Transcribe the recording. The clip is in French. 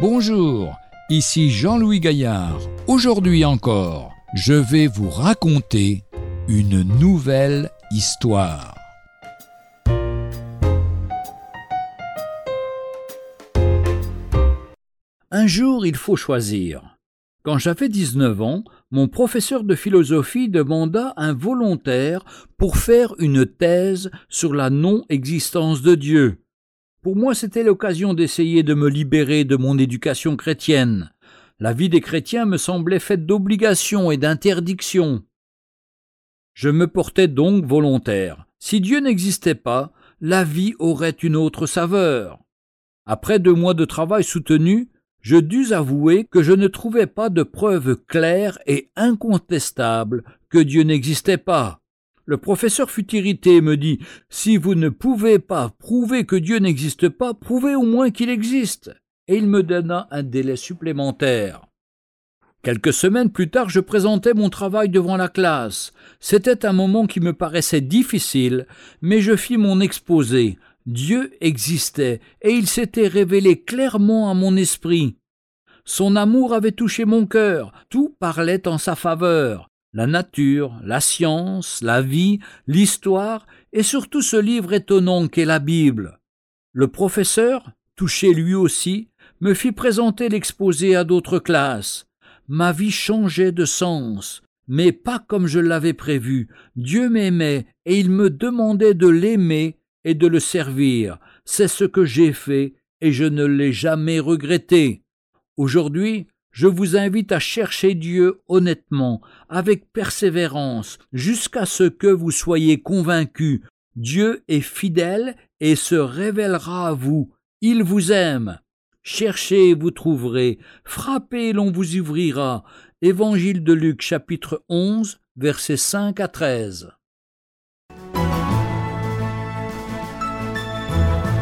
Bonjour, ici Jean-Louis Gaillard. Aujourd'hui encore, je vais vous raconter une nouvelle histoire. Un jour, il faut choisir. Quand j'avais 19 ans, mon professeur de philosophie demanda un volontaire pour faire une thèse sur la non-existence de Dieu. Pour moi, c'était l'occasion d'essayer de me libérer de mon éducation chrétienne. La vie des chrétiens me semblait faite d'obligations et d'interdictions. Je me portais donc volontaire. Si Dieu n'existait pas, la vie aurait une autre saveur. Après deux mois de travail soutenu, je dus avouer que je ne trouvais pas de preuves claires et incontestables que Dieu n'existait pas. Le professeur fut irrité et me dit Si vous ne pouvez pas prouver que Dieu n'existe pas, prouvez au moins qu'il existe. Et il me donna un délai supplémentaire. Quelques semaines plus tard, je présentais mon travail devant la classe. C'était un moment qui me paraissait difficile, mais je fis mon exposé. Dieu existait, et il s'était révélé clairement à mon esprit. Son amour avait touché mon cœur, tout parlait en sa faveur la nature, la science, la vie, l'histoire, et surtout ce livre étonnant qu'est la Bible. Le professeur, touché lui aussi, me fit présenter l'exposé à d'autres classes. Ma vie changeait de sens, mais pas comme je l'avais prévu. Dieu m'aimait, et il me demandait de l'aimer et de le servir. C'est ce que j'ai fait, et je ne l'ai jamais regretté. Aujourd'hui, je vous invite à chercher Dieu honnêtement, avec persévérance, jusqu'à ce que vous soyez convaincus. Dieu est fidèle et se révélera à vous. Il vous aime. Cherchez et vous trouverez. Frappez et l'on vous ouvrira. Évangile de Luc chapitre 11 versets 5 à 13.